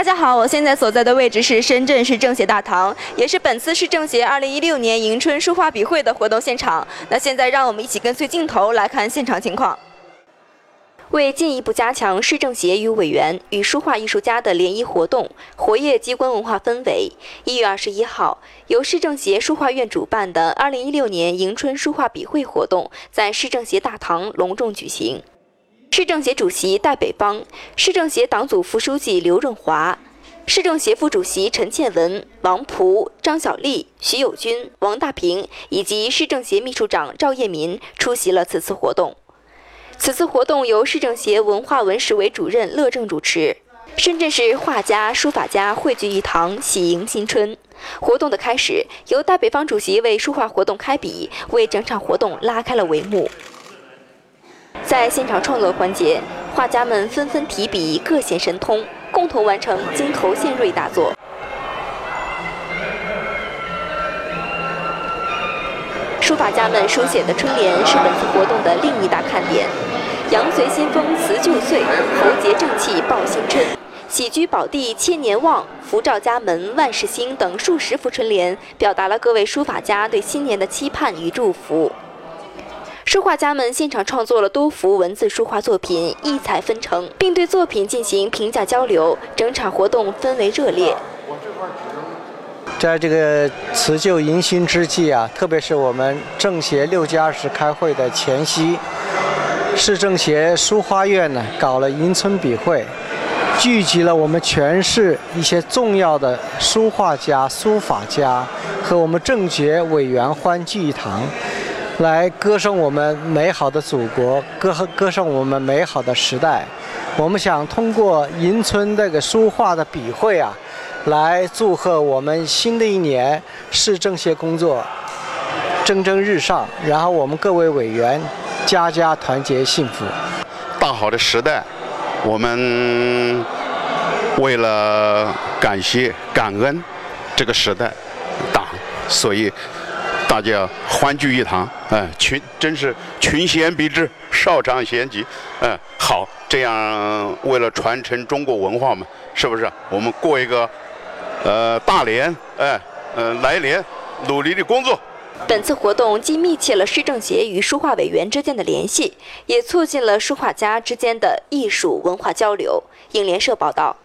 大家好，我现在所在的位置是深圳市政协大堂，也是本次市政协2016年迎春书画笔会的活动现场。那现在让我们一起跟随镜头来看现场情况。为进一步加强市政协与委员与书画艺术家的联谊活动，活跃机关文化氛围，一月二十一号，由市政协书画院主办的2016年迎春书画笔会活动在市政协大堂隆重举行。市政协主席戴北邦，市政协党组副书记刘润华，市政协副主席陈倩文、王璞、张小丽、徐友军、王大平以及市政协秘书长赵业民出席了此次活动。此次活动由市政协文化文史委主任乐正主持，深圳市画家、书法家汇聚一堂，喜迎新春。活动的开始，由戴北方主席为书画活动开笔，为整场活动拉开了帷幕。在现场创作环节，画家们纷纷提笔，各显神通，共同完成惊头献瑞大作。书法家们书写的春联是本次活动的另一大看点。羊随新风辞旧岁，猴结正气报新春，喜居宝地千年旺，福照家门万事兴等数十幅春联，表达了各位书法家对新年的期盼与祝福。书画家们现场创作了多幅文字书画作品，异彩纷呈，并对作品进行评价交流，整场活动氛围热烈。在这个辞旧迎新之际啊，特别是我们政协六届二十开会的前夕。市政协书画院呢搞了迎春笔会，聚集了我们全市一些重要的书画家、书法家和我们政协委员欢聚一堂，来歌颂我们美好的祖国，歌歌颂我们美好的时代。我们想通过迎春这个书画的笔会啊，来祝贺我们新的一年市政协工作蒸蒸日上，然后我们各位委员。家家团结幸福，大好的时代，我们为了感谢感恩这个时代党，所以大家欢聚一堂，哎，群真是群贤毕至，少长咸集，嗯，好，这样为了传承中国文化嘛，是不是？我们过一个呃大年，哎，呃，来年努力的工作。本次活动既密切了市政协与书画委员之间的联系，也促进了书画家之间的艺术文化交流。影联社报道。